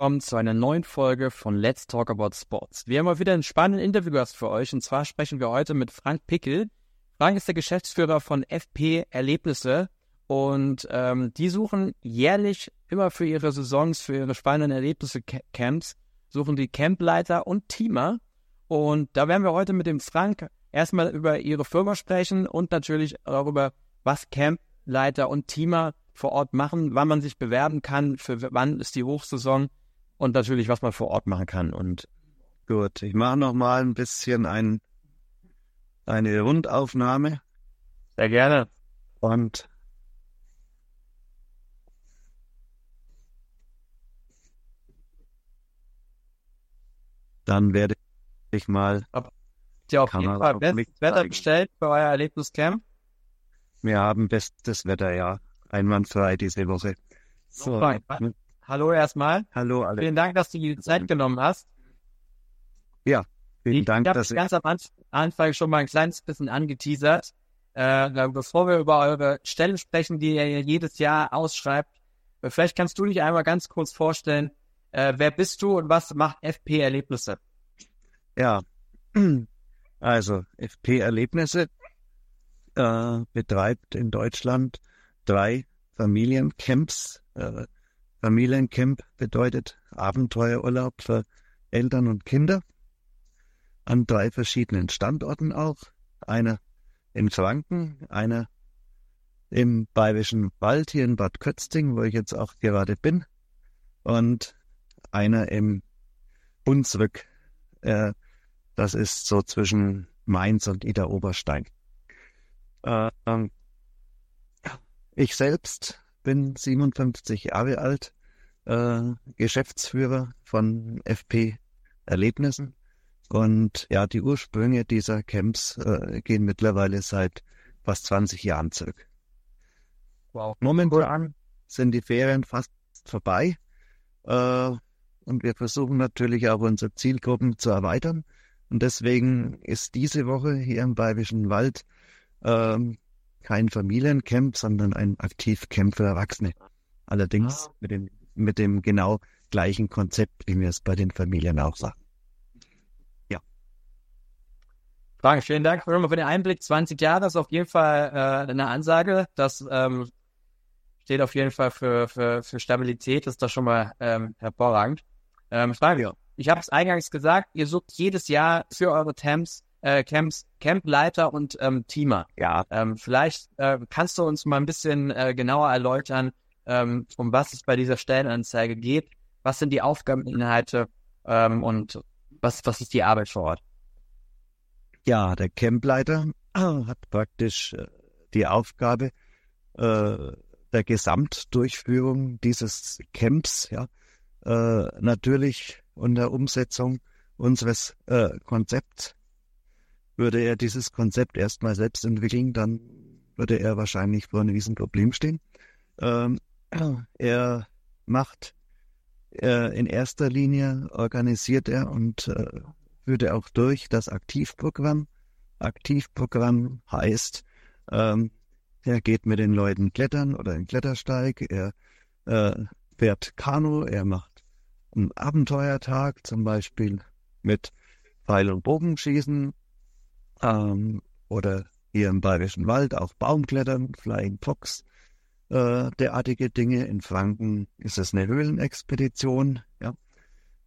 willkommen zu einer neuen Folge von Let's Talk About Sports. Wir haben mal wieder einen spannenden Interviewgast für euch und zwar sprechen wir heute mit Frank Pickel. Frank ist der Geschäftsführer von FP Erlebnisse und ähm, die suchen jährlich immer für ihre Saisons, für ihre spannenden Erlebnisse Camps, suchen die Campleiter und Teamer. Und da werden wir heute mit dem Frank erstmal über ihre Firma sprechen und natürlich darüber, was Campleiter und Teamer vor Ort machen, wann man sich bewerben kann, für wann ist die Hochsaison und natürlich, was man vor Ort machen kann. Und gut, ich mache noch mal ein bisschen ein, eine Rundaufnahme. Sehr gerne. Und dann werde ich mal. Habt ihr auf jeden Fall bestes Wetter bestellt für euer Erlebniscamp? Wir haben bestes Wetter, ja. Einwandfrei diese Woche. So, so hallo erstmal. Hallo alle. Vielen Dank, dass du die Zeit genommen hast. Ja, vielen ich Dank. Ich habe ganz am Anfang schon mal ein kleines bisschen angeteasert. Äh, bevor wir über eure Stellen sprechen, die ihr jedes Jahr ausschreibt, vielleicht kannst du dich einmal ganz kurz vorstellen, äh, wer bist du und was macht FP Erlebnisse? Ja, also FP Erlebnisse äh, betreibt in Deutschland drei Familiencamps. Äh, Familiencamp bedeutet Abenteuerurlaub für Eltern und Kinder an drei verschiedenen Standorten auch. Einer in Franken, einer im Bayerischen Wald hier in Bad Kötzting, wo ich jetzt auch gerade bin, und einer im Hunsrück. Äh, das ist so zwischen Mainz und Ida Oberstein. Äh, ich selbst bin 57 Jahre alt, äh, Geschäftsführer von FP Erlebnissen. Und ja, die Ursprünge dieser Camps äh, gehen mittlerweile seit fast 20 Jahren zurück. Wow. Momentan sind die Ferien fast vorbei. Äh, und wir versuchen natürlich auch unsere Zielgruppen zu erweitern. Und deswegen ist diese Woche hier im Bayerischen Wald ähm, kein Familiencamp, sondern ein Aktivcamp für Erwachsene. Allerdings ah. mit, dem, mit dem genau gleichen Konzept, wie wir es bei den Familien auch sagen. Ja. Frank, vielen Dank für den Einblick. 20 Jahre ist auf jeden Fall äh, eine Ansage. Das ähm, steht auf jeden Fall für, für, für Stabilität. Das ist doch schon mal ähm, hervorragend. Ähm, Flavio, ich habe es eingangs gesagt, ihr sucht jedes Jahr für eure Camps, äh, Camps Campleiter und ähm, Teamer. Ja. Ähm, vielleicht äh, kannst du uns mal ein bisschen äh, genauer erläutern, ähm, um was es bei dieser Stellenanzeige geht. Was sind die Aufgabeninhalte ähm, und was, was ist die Arbeit vor Ort? Ja, der Campleiter hat praktisch äh, die Aufgabe äh, der Gesamtdurchführung dieses Camps, ja, äh, natürlich unter Umsetzung unseres äh, Konzepts. Würde er dieses Konzept erstmal selbst entwickeln, dann würde er wahrscheinlich vor einem riesen Problem stehen. Ähm, er macht äh, in erster Linie organisiert er und äh, führte auch durch das Aktivprogramm. Aktivprogramm heißt, ähm, er geht mit den Leuten klettern oder in Klettersteig, er äh, fährt Kanu, er macht einen Abenteuertag, zum Beispiel mit Pfeil- und Bogenschießen ähm, oder hier im Bayerischen Wald auch Baumklettern, Flying Fox, äh, derartige Dinge. In Franken ist es eine Höhlenexpedition. Ja.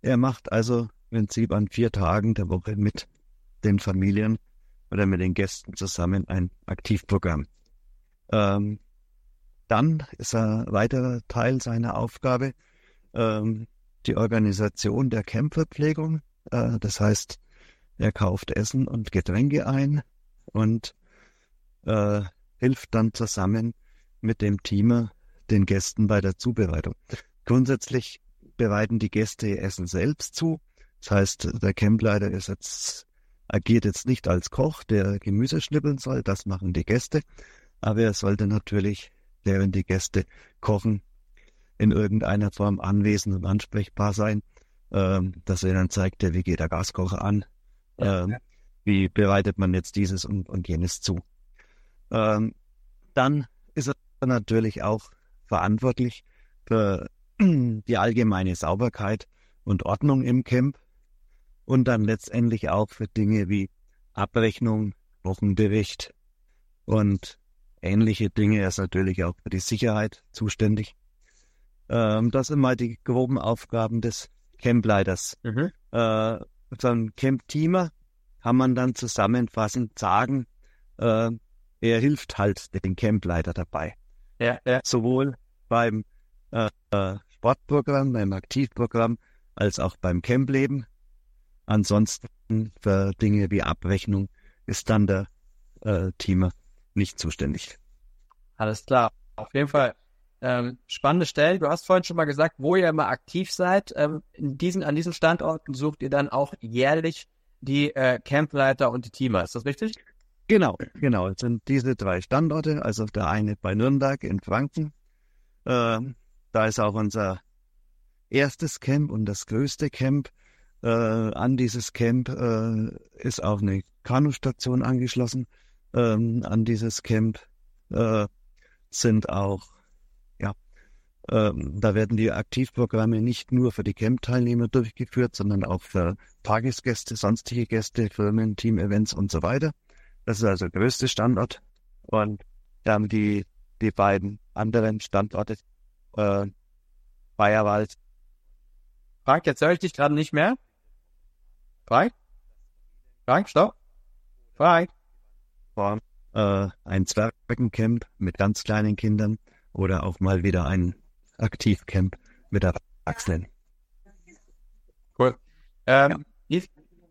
Er macht also im Prinzip an vier Tagen der Woche mit den Familien oder mit den Gästen zusammen ein Aktivprogramm. Ähm, dann ist ein weiterer Teil seiner Aufgabe ähm, die Organisation der Campverpflegung. Äh, das heißt, er kauft Essen und Getränke ein und äh, hilft dann zusammen mit dem Team den Gästen bei der Zubereitung. Grundsätzlich bereiten die Gäste ihr Essen selbst zu. Das heißt, der Campleiter ist jetzt, agiert jetzt nicht als Koch, der Gemüse schnippeln soll, das machen die Gäste. Aber er sollte natürlich während die Gäste kochen, in irgendeiner Form anwesend und ansprechbar sein, ähm, dass er dann zeigt, wie geht der Gaskocher an, ähm, wie bereitet man jetzt dieses und, und jenes zu. Ähm, dann ist er natürlich auch verantwortlich für die allgemeine Sauberkeit und Ordnung im Camp und dann letztendlich auch für Dinge wie Abrechnung, Wochenbericht und ähnliche Dinge. Er ist natürlich auch für die Sicherheit zuständig. Ähm, das sind mal die groben Aufgaben des Campleiters. Mhm. Äh, so ein Camp-Teamer kann man dann zusammenfassend sagen, äh, er hilft halt dem Campleiter dabei. Ja, ja. Sowohl beim äh, äh Sportprogramm, beim Aktivprogramm, als auch beim Campleben. Ansonsten für Dinge wie Abrechnung ist dann der äh, Teamer nicht zuständig. Alles klar. Auf jeden Fall ähm, spannende Stellen. Du hast vorhin schon mal gesagt, wo ihr immer aktiv seid. Ähm, in diesen, an diesen Standorten sucht ihr dann auch jährlich die äh, Campleiter und die Teamer. Ist das richtig? Genau, genau. Es sind diese drei Standorte. Also der eine bei Nürnberg in Franken. Äh, da ist auch unser erstes Camp und das größte Camp. Äh, an dieses Camp äh, ist auch eine Kanustation angeschlossen. Ähm, an dieses Camp äh, sind auch ähm, da werden die Aktivprogramme nicht nur für die Camp-Teilnehmer durchgeführt, sondern auch für Tagesgäste, sonstige Gäste, Firmen, Team-Events und so weiter. Das ist also der größte Standort. Und dann die, die beiden anderen Standorte, äh, Bayerwald. Frank, jetzt höre ich dich gerade nicht mehr. Frank? Frank, stopp. Frank. Äh, ein Zwergencamp mit ganz kleinen Kindern oder auch mal wieder ein Aktivcamp mit Erwachsenen. Cool. Ähm, ja.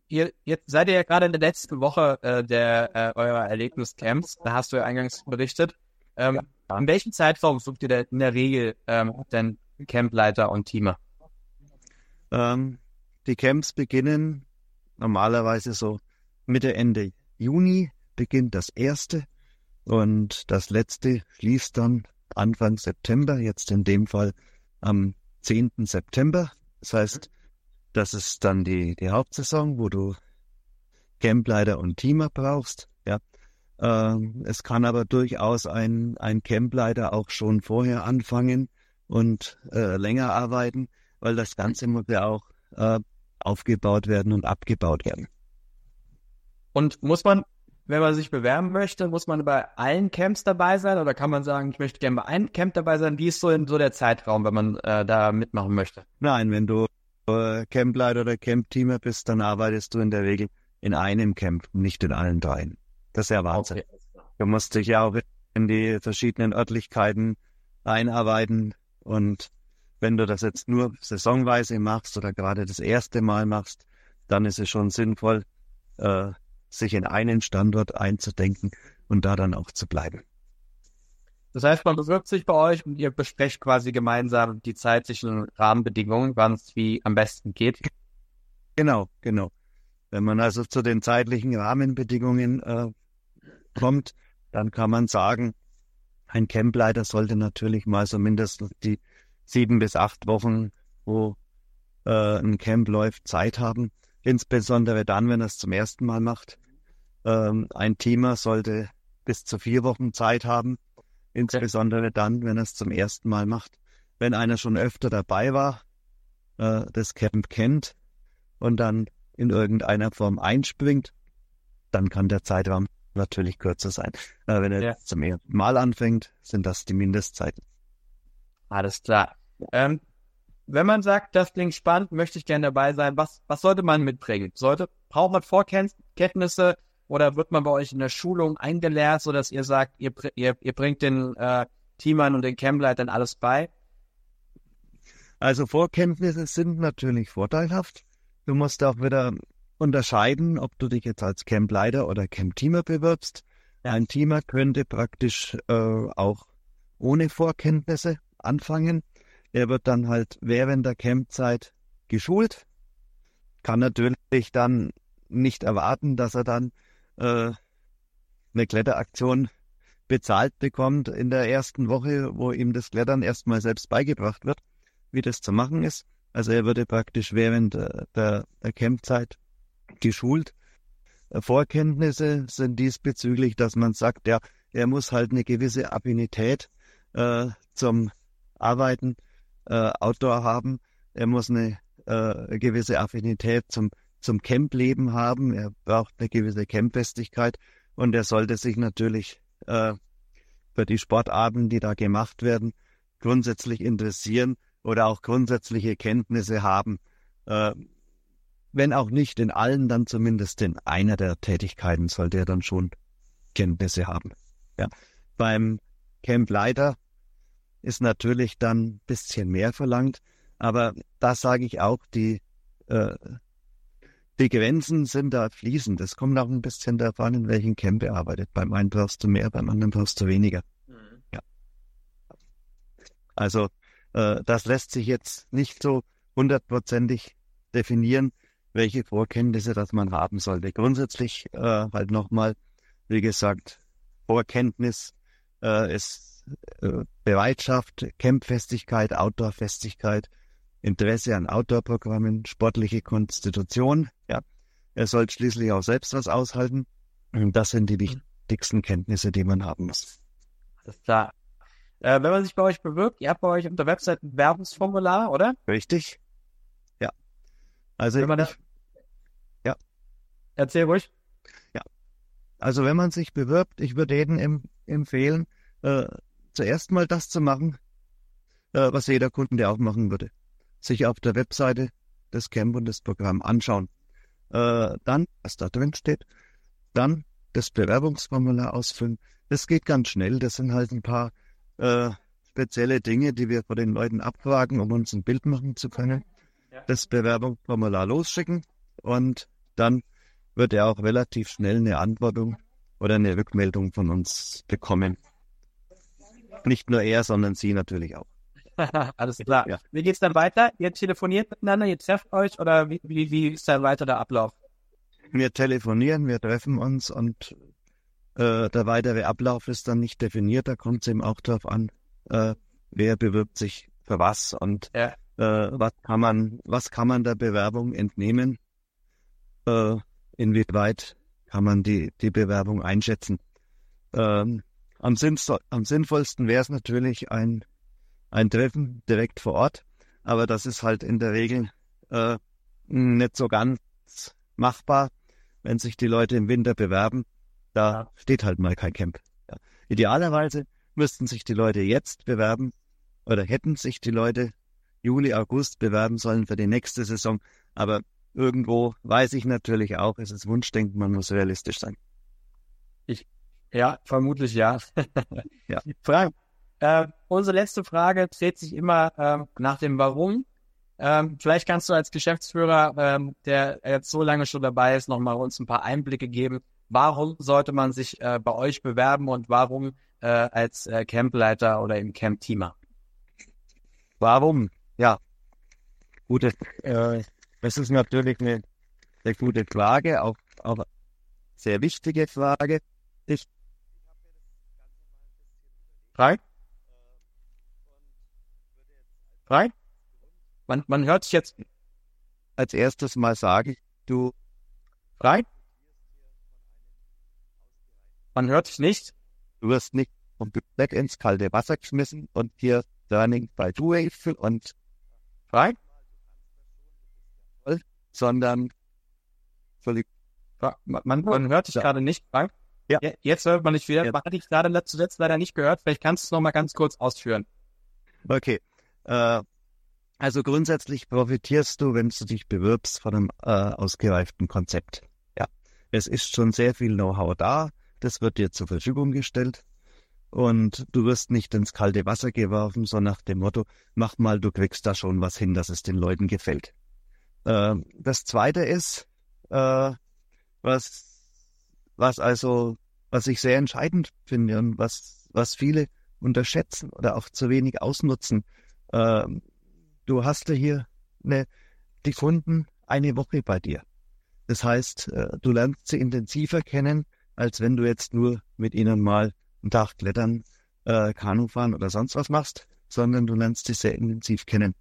ihr, jetzt seid ihr ja gerade in der letzten Woche äh, der äh, eurer Erlebniscamps. Da hast du ja eingangs berichtet. Ähm, ja. In welchem Zeitraum sucht ihr denn in der Regel ähm, denn Campleiter und Teamer? Ähm, die Camps beginnen normalerweise so Mitte, Ende Juni beginnt das erste und das letzte schließt dann Anfang September, jetzt in dem Fall am 10. September. Das heißt, das ist dann die, die Hauptsaison, wo du Campleiter und Teamer brauchst. Ja. Ähm, es kann aber durchaus ein, ein Campleiter auch schon vorher anfangen und äh, länger arbeiten, weil das Ganze muss ja auch äh, aufgebaut werden und abgebaut werden. Und muss man wenn man sich bewerben möchte, muss man bei allen Camps dabei sein oder kann man sagen, ich möchte gerne bei einem Camp dabei sein? Wie ist so, in, so der Zeitraum, wenn man äh, da mitmachen möchte? Nein, wenn du äh, Campleiter oder Campteamer bist, dann arbeitest du in der Regel in einem Camp, nicht in allen dreien. Das ist ja Wahnsinn. Okay. Du musst dich ja auch in die verschiedenen Örtlichkeiten einarbeiten und wenn du das jetzt nur saisonweise machst oder gerade das erste Mal machst, dann ist es schon sinnvoll, äh, sich in einen Standort einzudenken und da dann auch zu bleiben. Das heißt, man bewirbt sich bei euch und ihr besprecht quasi gemeinsam die zeitlichen Rahmenbedingungen, wann es wie am besten geht. Genau, genau. Wenn man also zu den zeitlichen Rahmenbedingungen äh, kommt, dann kann man sagen, ein Campleiter sollte natürlich mal so mindestens die sieben bis acht Wochen, wo äh, ein Camp läuft, Zeit haben. Insbesondere dann, wenn er es zum ersten Mal macht. Ähm, ein Teamer sollte bis zu vier Wochen Zeit haben, insbesondere dann, wenn er es zum ersten Mal macht. Wenn einer schon öfter dabei war, äh, das Camp kennt und dann in irgendeiner Form einspringt, dann kann der Zeitraum natürlich kürzer sein. Äh, wenn er ja. zum ersten Mal anfängt, sind das die Mindestzeiten. Alles klar. Ähm, wenn man sagt, das klingt spannend, möchte ich gerne dabei sein, was, was sollte man mitbringen? Sollte, braucht man Vorkenntnisse? Oder wird man bei euch in der Schulung eingelehrt, sodass ihr sagt, ihr, ihr, ihr bringt den äh, Teamern und den Campleitern alles bei? Also Vorkenntnisse sind natürlich vorteilhaft. Du musst auch wieder unterscheiden, ob du dich jetzt als Campleiter oder Campteamer bewirbst. Ja. Ein Teamer könnte praktisch äh, auch ohne Vorkenntnisse anfangen. Er wird dann halt während der Campzeit geschult, kann natürlich dann nicht erwarten, dass er dann äh, eine Kletteraktion bezahlt bekommt in der ersten Woche, wo ihm das Klettern erstmal selbst beigebracht wird, wie das zu machen ist. Also er würde praktisch während der, der Campzeit geschult. Vorkenntnisse sind diesbezüglich, dass man sagt, ja, er muss halt eine gewisse Affinität äh, zum Arbeiten äh, Outdoor haben. Er muss eine äh, gewisse Affinität zum, zum Campleben haben. Er braucht eine gewisse Campfestigkeit und er sollte sich natürlich äh, für die Sportarten, die da gemacht werden, grundsätzlich interessieren oder auch grundsätzliche Kenntnisse haben. Äh, wenn auch nicht in allen, dann zumindest in einer der Tätigkeiten sollte er dann schon Kenntnisse haben. Ja. Beim Campleiter ist natürlich dann ein bisschen mehr verlangt, aber da sage ich auch, die, äh, die Grenzen sind da fließend. Es kommt auch ein bisschen davon, in welchem Camp er arbeitet. Beim einen brauchst du mehr, beim anderen brauchst du weniger. Mhm. Ja. Also äh, das lässt sich jetzt nicht so hundertprozentig definieren, welche Vorkenntnisse das man haben sollte. Grundsätzlich äh, halt nochmal, wie gesagt, Vorkenntnis äh, ist Bereitschaft, Campfestigkeit, Outdoorfestigkeit, Interesse an Outdoor-Programmen, sportliche Konstitution. Ja, er soll schließlich auch selbst was aushalten. Und das sind die wichtigsten Kenntnisse, die man haben muss. Alles klar. Äh, wenn man sich bei euch bewirbt, ihr habt bei euch auf der Website ein Werbungsformular, oder? Richtig. Ja. Also wenn man ich, ja. Erzähl ruhig. Ja. Also wenn man sich bewirbt, ich würde jedem em empfehlen, äh, zuerst mal das zu machen, äh, was jeder Kunde auch machen würde. Sich auf der Webseite des Camp und das Programm anschauen. Äh, dann, was da drin steht, dann das Bewerbungsformular ausfüllen. Das geht ganz schnell. Das sind halt ein paar äh, spezielle Dinge, die wir vor den Leuten abfragen, um uns ein Bild machen zu können. Ja. Das Bewerbungsformular losschicken und dann wird er auch relativ schnell eine Antwortung oder eine Rückmeldung von uns bekommen. Nicht nur er, sondern Sie natürlich auch. Alles klar. Ja. Wie geht's dann weiter? Ihr telefoniert miteinander, ihr trefft euch oder wie, wie, wie ist dann weiter der Ablauf? Wir telefonieren, wir treffen uns und äh, der weitere Ablauf ist dann nicht definiert. Da kommt es eben auch darauf an, äh, wer bewirbt sich für was und ja. äh, was kann man, was kann man der Bewerbung entnehmen? Äh, inwieweit kann man die, die Bewerbung einschätzen? Ähm, am, sinnvollsten wäre es natürlich ein, ein Treffen direkt vor Ort, aber das ist halt in der Regel äh, nicht so ganz machbar, wenn sich die Leute im Winter bewerben. Da ja. steht halt mal kein Camp. Ja. Idealerweise müssten sich die Leute jetzt bewerben oder hätten sich die Leute Juli, August bewerben sollen für die nächste Saison. Aber irgendwo weiß ich natürlich auch, es ist Wunschdenken, man muss realistisch sein. Ich ja, vermutlich ja. ja. Frank, äh, unsere letzte Frage dreht sich immer äh, nach dem Warum. Ähm, vielleicht kannst du als Geschäftsführer, ähm, der jetzt so lange schon dabei ist, nochmal uns ein paar Einblicke geben. Warum sollte man sich äh, bei euch bewerben und warum äh, als äh, Campleiter oder im Camp-Teamer? Warum? Ja, gute. Äh, das ist natürlich eine sehr gute Frage, auch, auch sehr wichtige Frage. Ich Frei? Frei? Man, man hört sich jetzt als erstes mal sagen, du frei? Man hört dich nicht. Du wirst nicht komplett ins kalte Wasser geschmissen und hier Learning by Doing und frei, sondern völlig. Man, man hört dich ja. gerade nicht, Frank. Ja. Jetzt hört man nicht wieder. Ja. Man hat dich gerade zuletzt leider nicht gehört. Vielleicht kannst du es nochmal ganz kurz ausführen. Okay. Äh, also grundsätzlich profitierst du, wenn du dich bewirbst, von einem äh, ausgereiften Konzept. Ja. Es ist schon sehr viel Know-how da. Das wird dir zur Verfügung gestellt. Und du wirst nicht ins kalte Wasser geworfen, so nach dem Motto, mach mal, du kriegst da schon was hin, dass es den Leuten gefällt. Äh, das zweite ist, äh, was was also, was ich sehr entscheidend finde und was, was viele unterschätzen oder auch zu wenig ausnutzen. Äh, du hast ja hier eine, die Kunden eine Woche bei dir. Das heißt, äh, du lernst sie intensiver kennen, als wenn du jetzt nur mit ihnen mal einen Tag klettern, äh, Kanu fahren oder sonst was machst, sondern du lernst sie sehr intensiv kennen.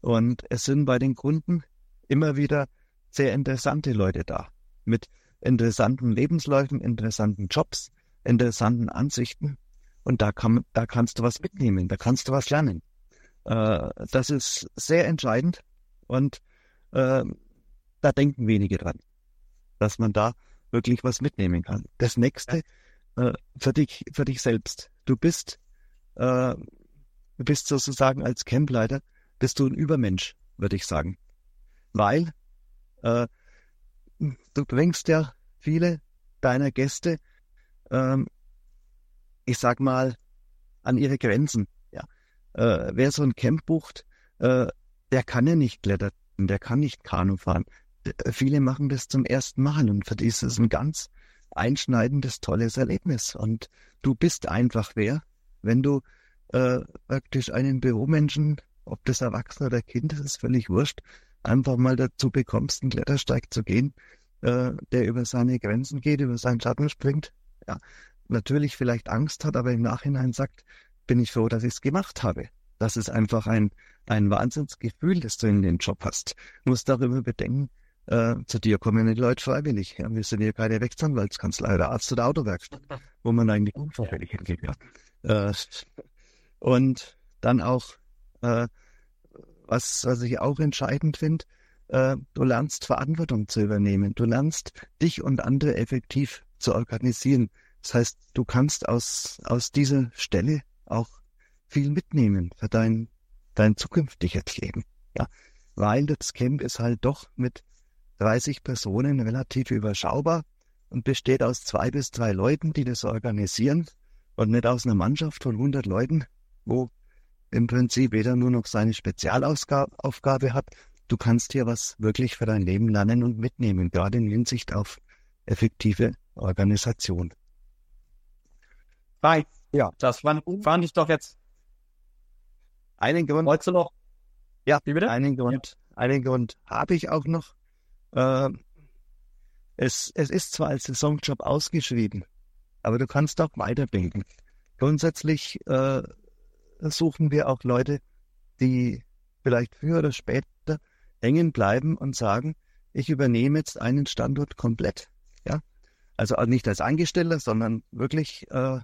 Und es sind bei den Kunden immer wieder sehr interessante Leute da mit interessanten Lebensläufen, interessanten Jobs, interessanten Ansichten. Und da kann, da kannst du was mitnehmen, da kannst du was lernen. Äh, das ist sehr entscheidend und äh, da denken wenige dran, dass man da wirklich was mitnehmen kann. Das nächste äh, für dich, für dich selbst. Du bist, äh, du bist sozusagen als Campleiter, bist du ein Übermensch, würde ich sagen. Weil äh, du bringst ja viele deiner Gäste, ähm, ich sag mal, an ihre Grenzen. Ja. Äh, wer so ein Camp bucht, äh, der kann ja nicht klettern, der kann nicht Kanu fahren. D viele machen das zum ersten Mal und für die ist es ein ganz einschneidendes, tolles Erlebnis. Und du bist einfach wer, wenn du äh, praktisch einen Büromenschen, ob das Erwachsener oder Kind ist, ist völlig wurscht, einfach mal dazu bekommst, einen Klettersteig zu gehen, äh, der über seine Grenzen geht, über seinen Schatten springt. Ja, natürlich vielleicht Angst hat, aber im Nachhinein sagt, bin ich froh, dass ich es gemacht habe. Das ist einfach ein, ein Wahnsinnsgefühl, das du in den Job hast. Du musst darüber bedenken, äh, zu dir kommen die Leute freiwillig. Ja, wir sind hier keine Rechtsanwaltskanzlei oder Arzt- oder Autowerkstatt, wo man eigentlich unfreiwillig hingeht. Ja. Äh, und dann auch, äh, was, was ich auch entscheidend finde, äh, du lernst Verantwortung zu übernehmen. Du lernst dich und andere effektiv zu organisieren. Das heißt, du kannst aus, aus dieser Stelle auch viel mitnehmen für dein, dein zukünftiges Leben. Ja, weil das Camp ist halt doch mit 30 Personen relativ überschaubar und besteht aus zwei bis drei Leuten, die das organisieren und nicht aus einer Mannschaft von 100 Leuten, wo im Prinzip jeder nur noch seine Spezialaufgabe hat. Du kannst hier was wirklich für dein Leben lernen und mitnehmen, gerade in Hinsicht auf effektive Organisation. Right. Ja. Das fand, fand ich doch jetzt. Einen Grund. Wolltest du noch? Ja, Wie bitte? einen Grund. Ja. Einen Grund habe ich auch noch. Äh, es, es ist zwar als Saisonjob ausgeschrieben, aber du kannst auch weiterbilden. Grundsätzlich äh, suchen wir auch Leute, die vielleicht früher oder später hängen bleiben und sagen, ich übernehme jetzt einen Standort komplett. Ja, also nicht als Angestellter, sondern wirklich äh,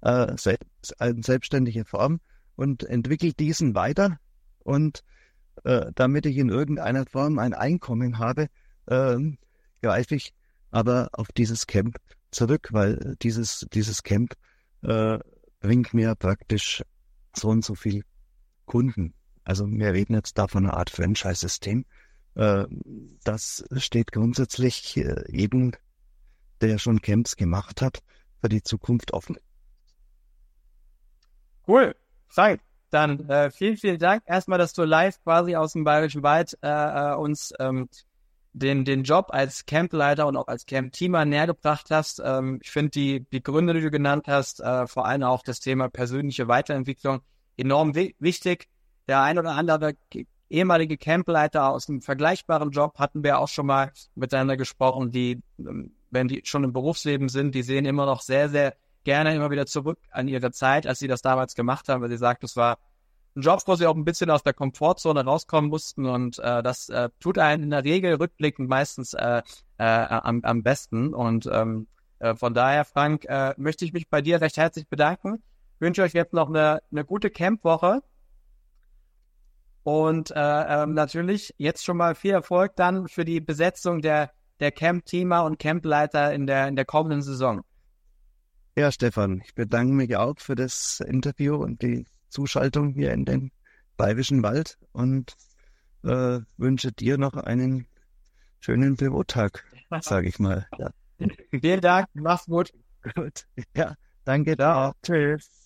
äh, selbst, in selbstständiger Form und entwickle diesen weiter und äh, damit ich in irgendeiner Form ein Einkommen habe, äh, greife ich aber auf dieses Camp zurück, weil dieses, dieses Camp äh, bringt mir praktisch so und so viel Kunden. Also wir reden jetzt da von einer Art Franchise-System. Äh, das steht grundsätzlich äh, jedem, der schon Camps gemacht hat, für die Zukunft offen. Cool. Frank, dann äh, vielen, vielen Dank erstmal, dass du live quasi aus dem Bayerischen Wald äh, äh, uns ähm, den, den Job als Campleiter und auch als Camp-Teamer näher gebracht hast. Ähm, ich finde die, die Gründe, die du genannt hast, äh, vor allem auch das Thema persönliche Weiterentwicklung enorm wi wichtig. Der ein oder andere ehemalige Campleiter aus einem vergleichbaren Job hatten wir auch schon mal miteinander gesprochen, die, ähm, wenn die schon im Berufsleben sind, die sehen immer noch sehr, sehr gerne immer wieder zurück an ihre Zeit, als sie das damals gemacht haben, weil sie sagt, es war ein Job, wo sie auch ein bisschen aus der Komfortzone rauskommen mussten und äh, das äh, tut einen in der Regel rückblickend meistens äh, äh, am, am besten und ähm, äh, von daher, Frank, äh, möchte ich mich bei dir recht herzlich bedanken. Wünsche euch jetzt noch eine, eine gute Campwoche und äh, ähm, natürlich jetzt schon mal viel Erfolg dann für die Besetzung der, der Camp-Teamer und Campleiter in der, in der kommenden Saison. Ja, Stefan, ich bedanke mich auch für das Interview und die Zuschaltung hier in den Bayerischen Wald und äh, wünsche dir noch einen schönen Bürotag, sage ich mal. Ja. Vielen Dank, mach's gut. Gut. Ja, danke da. Tschüss.